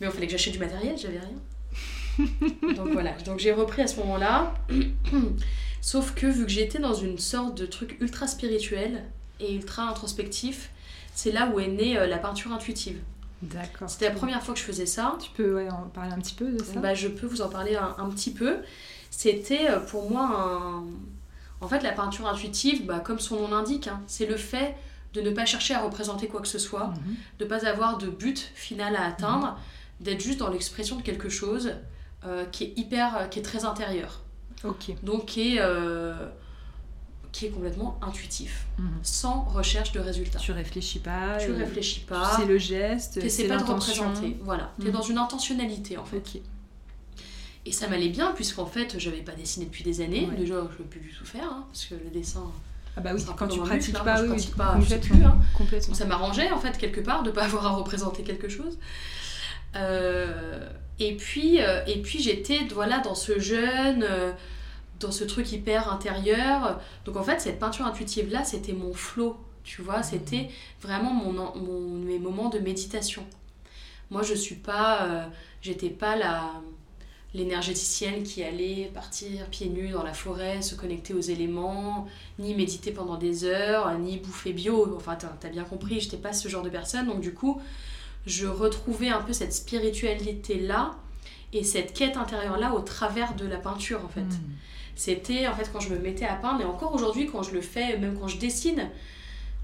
Mais il fallait que j'achète du matériel, j'avais rien. Donc voilà, donc j'ai repris à ce moment-là. Sauf que vu que j'étais dans une sorte de truc ultra spirituel et ultra introspectif, c'est là où est née euh, la peinture intuitive. D'accord. C'était la première fois que je faisais ça. Tu peux ouais, en parler un petit peu de ça? Bah, je peux vous en parler un, un petit peu. C'était euh, pour moi un... En fait, la peinture intuitive, bah, comme son nom l'indique, hein, c'est le fait de ne pas chercher à représenter quoi que ce soit, Mhm. de pas avoir de but final à atteindre, d'être juste dans l'expression de quelque chose euh, qui est hyper, qui est très intérieur. Ok. Donc qui est, euh, qui est complètement intuitif, Mhm. sans recherche de résultat. Tu réfléchis pas. Tu et réfléchis pas, C'est le geste, t'essaies c'est pas de représenter. Voilà, t'es Mhm. dans une intentionnalité en fait. Et ça m'allait bien puisqu'en fait j'avais pas dessiné depuis des années. Ouais. Déjà je peux plus du tout faire hein, parce que le dessin. Ah bah oui, quand tu pratiques muscle, hein, pas, je oui, pratique pas, complètement. plus, hein. complètement. Donc ça m'arrangeait en fait quelque part de pas avoir à représenter quelque chose. Euh, et puis, euh, et puis j'étais voilà, dans ce jeune, euh, dans ce truc hyper intérieur. Donc en fait, cette peinture intuitive là, c'était mon flow, tu vois, c'était vraiment mon, mon, mes moments de méditation. Moi, je suis pas, euh, j'étais pas la l'énergéticienne qui allait partir pieds nus dans la forêt, se connecter aux éléments, ni méditer pendant des heures, ni bouffer bio. Enfin, t'as as bien compris, j'étais pas ce genre de personne. Donc, du coup, je retrouvais un peu cette spiritualité-là et cette quête intérieure-là au travers de la peinture, en fait. Mhm. C'était, en fait, quand je me mettais à peindre, et encore aujourd'hui, quand je le fais, même quand je dessine,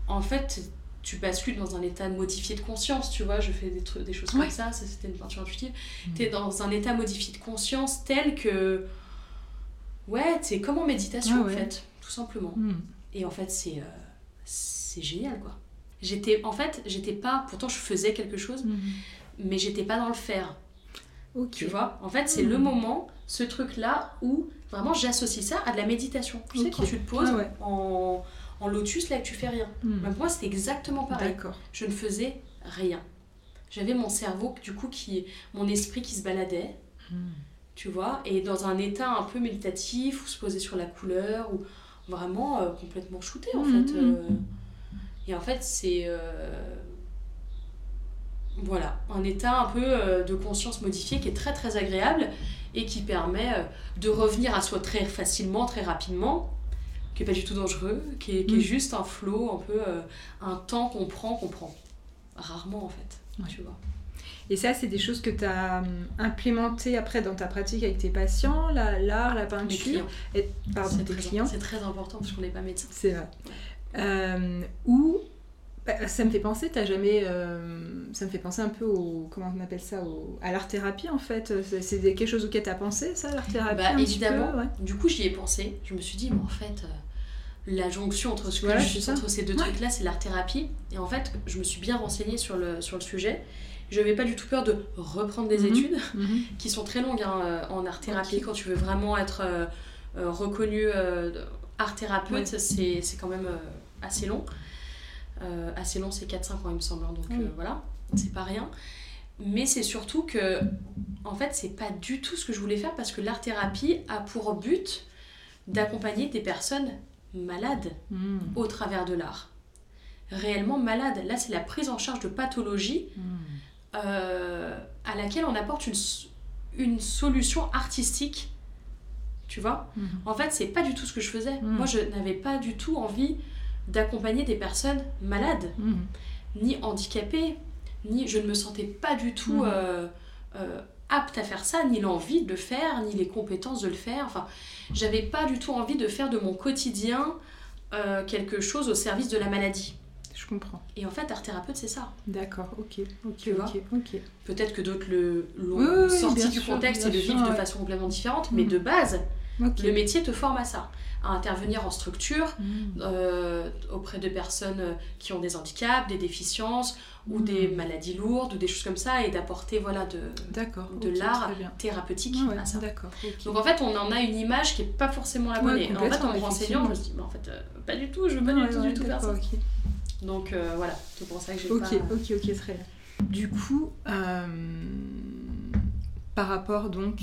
en fait, tu bascules dans un état modifié de conscience, tu vois, je fais des, trucs, des choses Ouais. comme ça, ça c'était une peinture intuitive. Mhm. T'es dans un état modifié de conscience tel que. Ouais, c'est comme en méditation, Ah en fait, tout simplement. Mhm. Et en fait, c'est euh, c'est génial, quoi. J'étais, en fait, j'étais pas. Pourtant, je faisais quelque chose, Mhm. mais j'étais pas dans le faire. Ok. Tu vois? En fait, c'est le moment, ce truc-là, où vraiment j'associe ça à de la méditation. Tu sais, Ok. quand tu te poses Ah ouais. en, en lotus, là, que tu fais rien. Bah, moi, c'était exactement pareil. Je ne faisais rien. J'avais mon cerveau, du coup, qui, mon esprit qui se baladait, Mhm. tu vois, et dans un état un peu méditatif, ou se poser sur la couleur, ou vraiment euh, complètement shooté, en Mhm. fait. euh. et en fait, c'est. euh, voilà, un état un peu euh, de conscience modifié qui est très très agréable et qui permet euh, de revenir à soi très facilement, très rapidement, qui est pas du tout dangereux, qui est, qui est Mm. juste un flow, un peu euh, un temps qu'on prend, qu'on prend rarement en fait, Ouais. tu vois. Et ça, c'est des choses que tu as implémentées après dans ta pratique avec tes patients, la- l'art, la peinture. Et, pardon, c'est tes très, clients? c'est très important parce qu'on n'est pas médecin. C'est vrai. Euh, ou ça me fait penser, t'as jamais, euh, ça me fait penser un peu au, comment on appelle ça, au, à l'art thérapie en fait. C'est, c'est quelque chose auquel t'as pensé, ça, l'art thérapie Bah, évidemment. peu, ouais. Du coup, j'y ai pensé. Je me suis dit, mais en fait, euh, la jonction entre, ce que Voilà, je- c'est ça. entre ces deux Ouais. trucs-là, c'est l'art-thérapie. Et en fait, je me suis bien renseignée sur le, sur le sujet. Je n'avais pas du tout peur de reprendre des Mhm. études, Mhm. qui sont très longues hein, euh, en art-thérapie. Quand tu veux vraiment être euh, euh, reconnu euh, art-thérapeute, c'est c'est quand même euh, assez long. Euh, assez long, c'est 4-5 ans, il me semble. hein, donc euh, voilà, c'est pas rien. Mais c'est surtout que, en fait, c'est pas du tout ce que je voulais faire parce que l'art-thérapie a pour but d'accompagner des personnes malades Mhm. au travers de l'art. Réellement malades. Là, c'est la prise en charge de pathologies Mhm. euh, à laquelle on apporte une, une solution artistique. Tu vois? Mhm. En fait, c'est pas du tout ce que je faisais. Moi, je n'avais pas du tout envie d'accompagner des personnes malades, Mhm. ni handicapées, ni je ne me sentais pas du tout Mm. euh, euh, apte à faire ça, ni l'envie de le faire, ni les compétences de le faire. Enfin, j'avais pas du tout envie de faire de mon quotidien euh, quelque chose au service de la maladie. Je comprends. Et en fait, art thérapeute, c'est ça. D'accord, ok, ok, Tu vois ok, ok. Peut-être que d'autres le l'ont Oui, sorti du sûr, contexte et le vivent de façon complètement différente, mais Mhm. de base, Le métier te forme à ça, à intervenir en structure Mhm. euh, auprès de personnes euh, qui ont des handicaps, des déficiences ou Mhm. des maladies lourdes ou des choses comme ça et d'apporter voilà de l'art thérapeutique Ah ouais, à ça. d'accord. ok. Donc en fait, on en a une image qui est pas forcément la bonne. Ouais, Et en fait, en me renseignant, je me suis dit, mais en fait, euh, pas du tout, je veux pas du tout, ouais, du tout faire ça. Donc euh, voilà, c'est pour ça que j'ai pas... ok, ok, très bien. Du coup, par rapport donc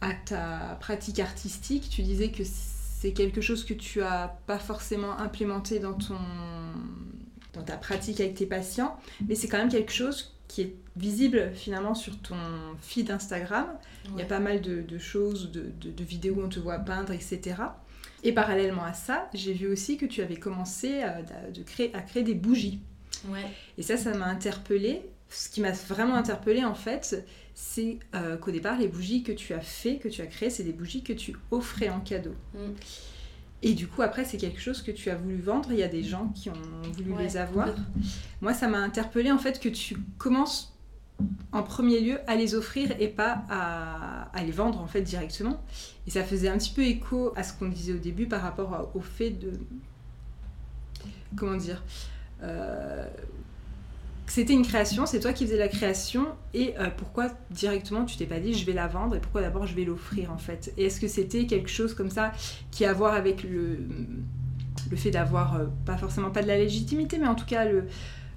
à ta pratique artistique, tu disais que c'est quelque chose que tu as pas forcément implémenté dans ton dans ta pratique avec tes patients, mais c'est quand même quelque chose qui est visible finalement sur ton feed Instagram. Il y a pas mal de, de choses, de, de- de vidéos où on te voit peindre, etc. Et parallèlement à ça, j'ai vu aussi que tu avais commencé à, de créer, à créer des bougies. Ouais. Et ça, ça m'a interpellée. Ce qui m'a vraiment interpellée, en fait, c'est euh, qu'au départ, les bougies que tu as fait, que tu as créées, c'est des bougies que tu offrais en cadeau. Mm. Et du coup, après, c'est quelque chose que tu as voulu vendre. Il y a des gens qui ont voulu Ouais, les avoir. Moi, ça m'a interpellé en fait que tu commences en premier lieu à les offrir et pas à, à les vendre en fait directement. Et ça faisait un petit peu écho à ce qu'on disait au début par rapport au fait de comment dire euh, c'était une création, c'est toi qui faisais la création et euh, pourquoi directement tu t'es pas dit je vais la vendre et pourquoi d'abord je vais l'offrir en fait? Et est-ce que c'était quelque chose comme ça qui a à voir avec le le fait d'avoir euh, pas forcément pas de la légitimité mais en tout cas le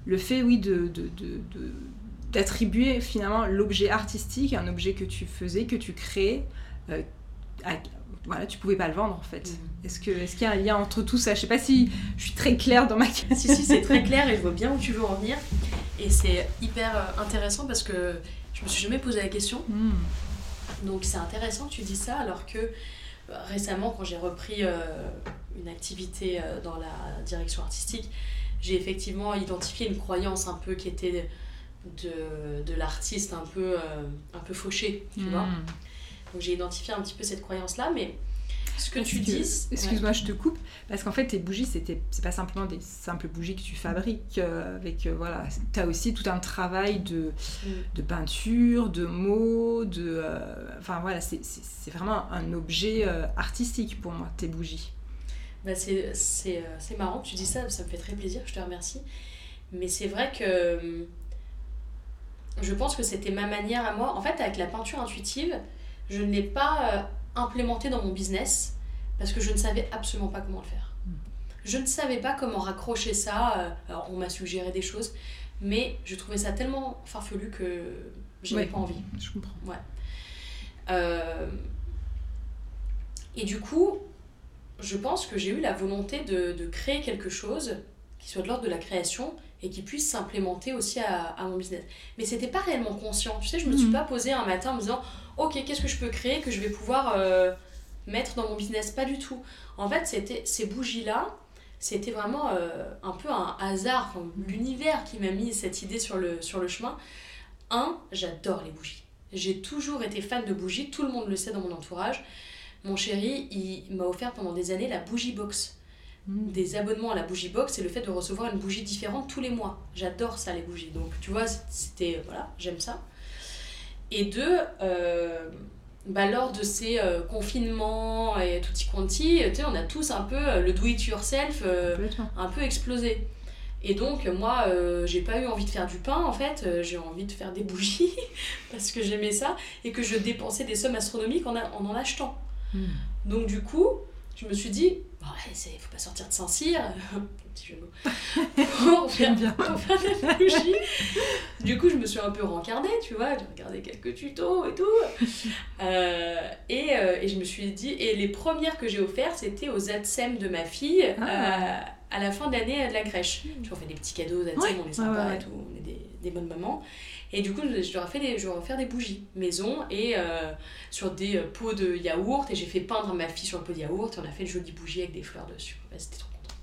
le fait, oui, de, de- de- de- d'attribuer finalement l'objet artistique, un objet que tu faisais, que tu créais, euh, à- voilà, tu pouvais pas le vendre en fait. Mhm. Est-ce que est-ce qu'il y a un lien entre tout ça? Je sais pas si je suis très claire dans ma question. si, si, c'est très clair et je vois bien où tu veux en venir. Et c'est hyper euh, intéressant parce que je me suis jamais posé la question. Donc c'est intéressant que tu dis ça alors que euh, récemment quand j'ai repris euh, une activité euh, dans la direction artistique, j'ai effectivement identifié une croyance un peu qui était de, de l'artiste un peu, euh, un peu fauché, tu vois. Mm. Donc j'ai identifié un petit peu cette croyance-là, mais ce que tu que- dis... Excuse-moi, je te coupe. Parce qu'en fait, tes bougies, c'était, c'est pas simplement des simples bougies que tu fabriques. euh, avec, euh, voilà, t'as aussi tout un travail de, Mm. de peinture, de mots, de. euh, enfin voilà, c'est, vraiment un objet euh, artistique pour moi, tes bougies. Bah, c'est, c'est, c'est marrant que tu dis ça, ça me fait très plaisir, je te remercie. Mais c'est vrai que je pense que c'était ma manière à moi. En fait, avec la peinture intuitive, je ne l'ai pas implémentée dans mon business parce que je ne savais absolument pas comment le faire. Mm. Je ne savais pas comment raccrocher ça. euh, Alors, on m'a suggéré des choses, mais je trouvais ça tellement farfelu que j'avais Ouais. pas envie. Je comprends. Euh, Et du coup, je pense que j'ai eu la volonté de, de créer quelque chose qui soit de l'ordre de la création et qui puisse s'implémenter aussi à, à mon business. Mais c'était pas réellement conscient. Tu sais, je me suis Mhm. pas posée un matin en me disant Ok, qu'est-ce que je peux créer que je vais pouvoir euh, mettre dans mon business? Pas du tout. En fait, c'était ces bougies-là. C'était vraiment euh, un peu un hasard, enfin, l'univers qui m'a mis cette idée sur le, sur le chemin. Un, j'adore les bougies. J'ai toujours été fan de bougies, tout le monde le sait dans mon entourage. Mon chéri, il m'a offert pendant des années la bougie box. Mm. Des abonnements à la bougie box et le fait de recevoir une bougie différente tous les mois. J'adore ça, les bougies. Donc, tu vois, c'était. Voilà, j'aime ça. Et deux, euh, bah, lors de ces euh, confinements et tutti quanti, tu sais, on a tous un peu euh, le do-it-yourself euh, Complètement. un peu explosé. Et donc, moi, j'ai pas eu envie de faire du pain, en fait, j'ai envie de faire des bougies, parce que j'aimais ça, et que je dépensais des sommes astronomiques en, a- en en achetant. Mm. Donc, du coup, je me suis dit, bon, ouais, c'est- faut pas sortir de Saint-Cyr, petit jeu de mots, pour faire, bien. pour faire des bougies. Du coup, je me suis un peu rencardée, tu vois, j'ai regardé quelques tutos et tout. Euh, et, euh, et je me suis dit, et les premières que j'ai offertes, c'était aux ADSEM de ma fille Ah. euh, à la fin d'année de la crèche. Tu vois, on fait des petits cadeaux aux ADSEM, Ouais. on est sympa ouais, et tout, on est des, des bonnes mamans. Et du coup, je, leur ai fait des, je leur ai des bougies maison et euh, sur des euh, pots de yaourt. Et j'ai fait peindre ma fille sur le pot de yaourt et on a fait une jolie bougie avec des fleurs dessus. C'était trop content.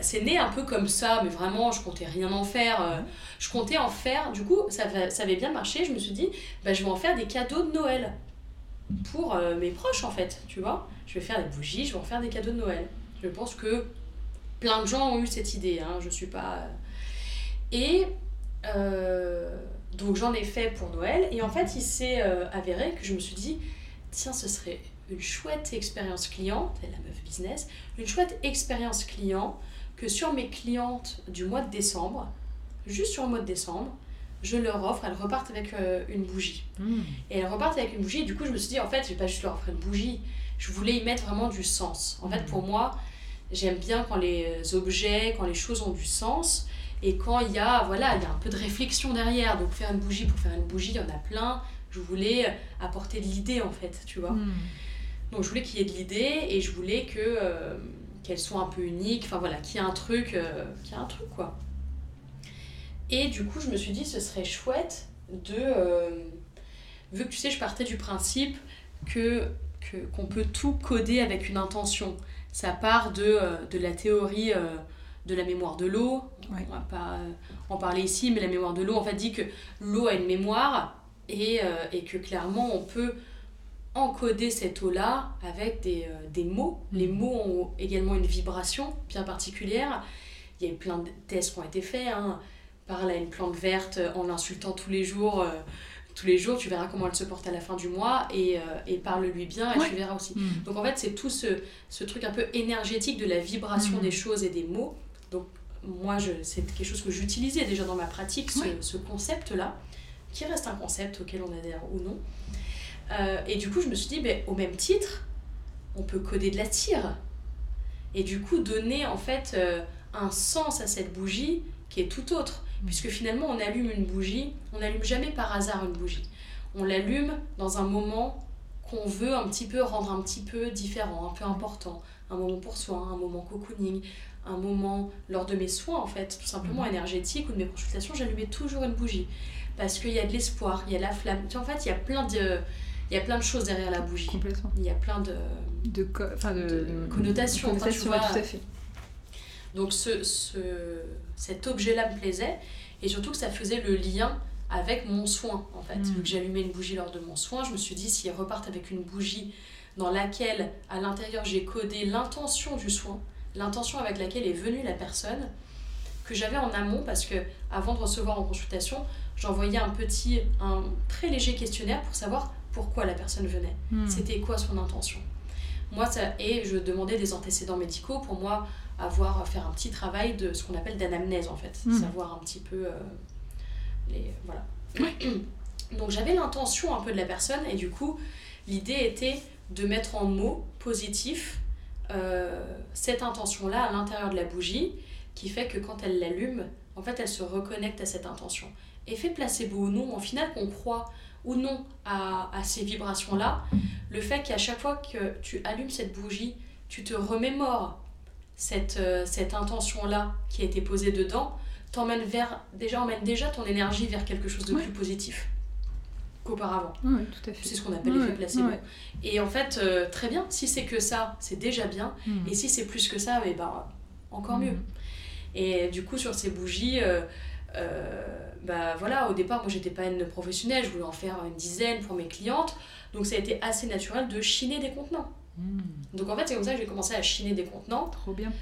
C'est né un peu comme ça, mais vraiment, je comptais rien en faire. euh, Je comptais en faire, du coup, ça, ça avait bien marché. Je me suis dit, bah, je vais en faire des cadeaux de Noël pour euh, mes proches, en fait, tu vois. Je vais faire des bougies, je vais en faire des cadeaux de Noël. Je pense que plein de gens ont eu cette idée, hein, je suis pas. Et donc j'en ai fait pour Noël, et en fait, il s'est euh, avéré que je me suis dit, tiens, ce serait une chouette expérience client, c'est la meuf business, une chouette expérience client que sur mes clientes du mois de décembre, juste sur le mois de décembre, je leur offre, elles repartent avec euh, une bougie. Mm. Et elles repartent avec une bougie. Et du coup, je me suis dit, en fait, je vais pas juste leur offrir une bougie. Je voulais y mettre vraiment du sens. En fait, pour moi, j'aime bien quand les objets, quand les choses ont du sens. Et quand il y a, voilà, il y a un peu de réflexion derrière. Donc, faire une bougie pour faire une bougie, il y en a plein. Je voulais apporter de l'idée, en fait, tu vois. Mm. Donc, je voulais qu'il y ait de l'idée et je voulais que euh, qu'elle soit un peu unique. Enfin, voilà, qu'il y ait un truc, euh, qu'il y ait un truc, quoi. Et du coup, je me suis dit, ce serait chouette de. euh, vu que tu sais, je partais du principe que qu'on peut tout coder avec une intention. Ça part de, euh, de la théorie de la mémoire de l'eau. Ouais. On va pas euh, en parler ici, mais la mémoire de l'eau, en fait, dit que l'eau a une mémoire et, euh, et que clairement, on peut encoder cette eau-là avec des, euh, des mots. Les mots ont également une vibration bien particulière. Il y a eu plein de tests qui ont été faits. Hein. Parle à une plante verte en l'insultant tous les jours. euh, tous les jours, tu verras comment elle se porte à la fin du mois et, euh, et parle-lui bien et Ouais. tu verras aussi. Mm. Donc en fait, c'est tout ce, ce truc un peu énergétique de la vibration Mhm. des choses et des mots. Donc moi, c'est quelque chose que j'utilisais déjà dans ma pratique, ce, concept-là, qui reste un concept auquel on adhère ou non. Euh, et du coup, je me suis dit, ben, au même titre, on peut coder de la cire. Et du coup, donner en fait euh, un sens à cette bougie qui est tout autre. Puisque finalement, on allume une bougie, on n'allume jamais par hasard une bougie. On l'allume dans un moment qu'on veut un petit peu rendre un petit peu différent, un peu important. Un moment pour soi, un moment cocooning, un moment lors de mes soins en fait, tout simplement Mhm. énergétiques ou de mes consultations, j'allumais toujours une bougie. Parce qu'il y a de l'espoir, il y a la flamme. Tu vois, en fait, il y a plein de, il y a plein de choses derrière la bougie. Complètement. Il y a plein de, De, co- de, De connotation, enfin, tu connotation, vois. ouais, tout à fait. Donc ce, ce, cet objet-là me plaisait et surtout que ça faisait le lien avec mon soin en fait. Mm. Vu que j'allumais une bougie lors de mon soin, je me suis dit s'ils repartent avec une bougie dans laquelle à l'intérieur j'ai codé l'intention du soin, l'intention avec laquelle est venue la personne, que j'avais en amont parce que avant de recevoir en consultation, j'envoyais un petit, un très léger questionnaire pour savoir pourquoi la personne venait. Mm. C'était quoi son intention? Moi, ça, et je demandais des antécédents médicaux pour moi avoir faire un petit travail de ce qu'on appelle d'anamnèse en fait, Mhm. savoir un petit peu euh, les voilà. Donc j'avais l'intention un peu de la personne et du coup l'idée était de mettre en mots positifs euh, cette intention là à l'intérieur de la bougie qui fait que quand elle l'allume, en fait elle se reconnecte à cette intention. Effet placebo ou non, en final qu'on croit ou non à, à ces vibrations-là, le fait qu'à chaque fois que tu allumes cette bougie, tu te remémores cette, euh, cette intention-là qui a été posée dedans, t'emmène vers, déjà, emmène déjà ton énergie vers quelque chose de Ouais. plus positif qu'auparavant. Oui, tout à fait. C'est ce qu'on appelle Ouais, l'effet placebo. Et en fait, euh, très bien, si c'est que ça, c'est déjà bien. Mm. Et si c'est plus que ça, eh ben, encore mieux. Mm. Et du coup, sur ces bougies, euh, euh, bah voilà, au départ, moi j'étais pas une professionnelle, je voulais en faire une dizaine pour mes clientes. Donc ça a été assez naturel de chiner des contenants. Mm. Donc en fait, c'est comme ça que j'ai commencé à chiner des contenants. Trop bien.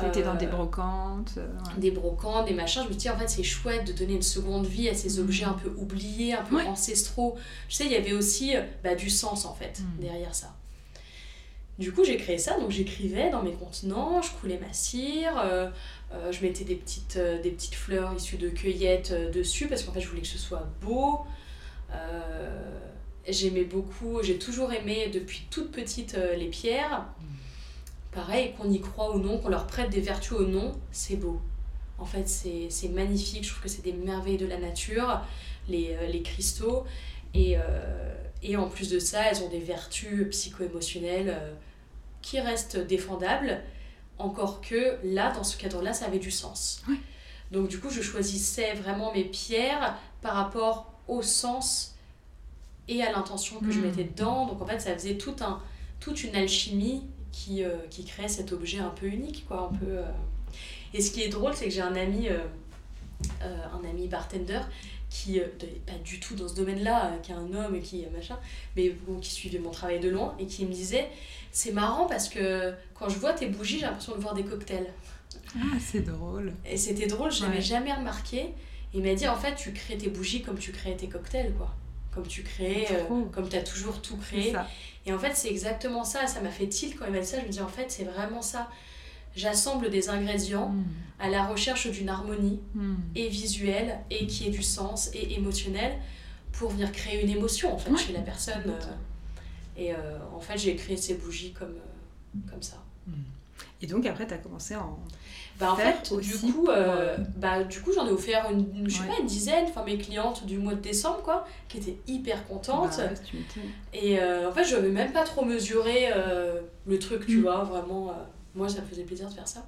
T'étais dans Euh, des brocantes. euh, ouais. des brocantes, des machins. Je me dis, en fait, c'est chouette de donner une seconde vie à ces Mhm. objets un peu oubliés, un peu Ouais. ancestraux. Je sais, il y avait aussi euh, bah, du sens, en fait, Mhm. derrière ça. Du coup, j'ai créé ça, donc j'écrivais dans mes contenants, je coulais ma cire, euh, euh, je mettais des petites, euh, des petites fleurs issues de cueillettes euh, dessus, parce qu'en fait, je voulais que ce soit beau. Euh, J'aimais beaucoup, j'ai toujours aimé depuis toute petite euh, les pierres. Pareil, qu'on y croit ou non, qu'on leur prête des vertus ou non, c'est beau. En fait, c'est magnifique. Je trouve que c'est des merveilles de la nature, les, euh, les cristaux. Et, euh, et en plus de ça, elles ont des vertus psycho-émotionnelles euh, qui restent défendables. Encore que là, dans ce cadre-là, ça avait du sens. Donc du coup, je choisissais vraiment mes pierres par rapport au sens et à l'intention que je Mhm. mettais dedans. Donc en fait, ça faisait tout un, toute une alchimie qui, euh, qui créait cet objet un peu unique. Quoi, un peu, euh. Et ce qui est drôle, c'est que j'ai un ami, euh, un ami bartender qui n'est pas du tout dans ce domaine-là, qui est un homme et qui machin, mais bon, qui suivait mon travail de loin et qui me disait c'est marrant parce que quand je vois tes bougies, j'ai l'impression de voir des cocktails. Ah, c'est drôle. Et c'était drôle, je l'avais Ouais. jamais remarqué. Il m'a dit en fait, tu crées tes bougies comme tu crées tes cocktails, quoi. Comme tu crées, euh, comme tu as toujours tout créé. Et en fait, c'est exactement ça. Ça m'a fait tilt quand il m'a dit ça. Je me dis en fait, c'est vraiment ça. J'assemble des ingrédients Mm. à la recherche d'une harmonie Mm. et visuelle et qui ait du sens et émotionnel pour venir créer une émotion en fait Ouais. chez la personne. euh. et euh, en fait, j'ai créé ces bougies comme, euh, comme ça. Et donc après, t'as commencé à en. Bah en fait, du coup, euh, euh, bah, du coup j'en ai offert une, une- je sais Ouais. pas, une dizaine, enfin mes clientes du mois de décembre, quoi, qui étaient hyper contentes. Bah ouais. Et euh, en fait, je n'avais même pas trop mesuré euh, le truc, tu Mm. vois, vraiment. moi, ça me faisait plaisir de faire ça.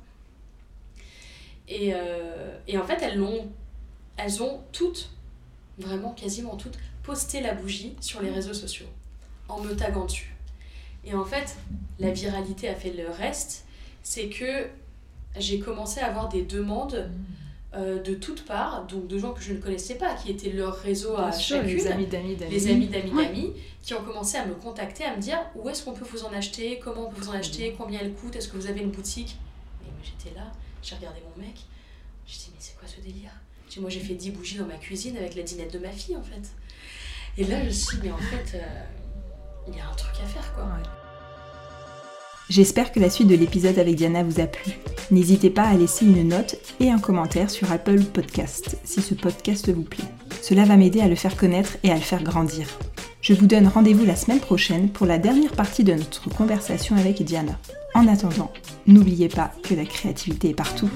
Et, et en fait, elles l'ont, elles ont toutes, vraiment quasiment toutes, posté la bougie sur les réseaux sociaux, en me taguant dessus. Et en fait, la viralité a fait le reste, c'est que j'ai commencé à avoir des demandes euh, de toutes parts, donc de gens que je ne connaissais pas, qui étaient leur réseau à Bien chacune, les amis d'amis d'amis. les amis d'amis Ouais. d'amis, qui ont commencé à me contacter, à me dire où est-ce qu'on peut vous en acheter, comment on peut vous en acheter, combien elle coûte, est-ce que vous avez une boutique? Et moi j'étais là, j'ai regardé mon mec, j'ai dit mais c'est quoi ce délire? Dit, Moi j'ai fait 10 bougies dans ma cuisine avec la dinette de ma fille en fait. Et là je me suis dit mais en fait, euh, il y a un truc à faire quoi. Ouais. J'espère que la suite de l'épisode avec Diana vous a plu. N'hésitez pas à laisser une note et un commentaire sur Apple Podcast si ce podcast vous plaît. Cela va m'aider à le faire connaître et à le faire grandir. Je vous donne rendez-vous la semaine prochaine pour la dernière partie de notre conversation avec Diana. En attendant, n'oubliez pas que la créativité est partout.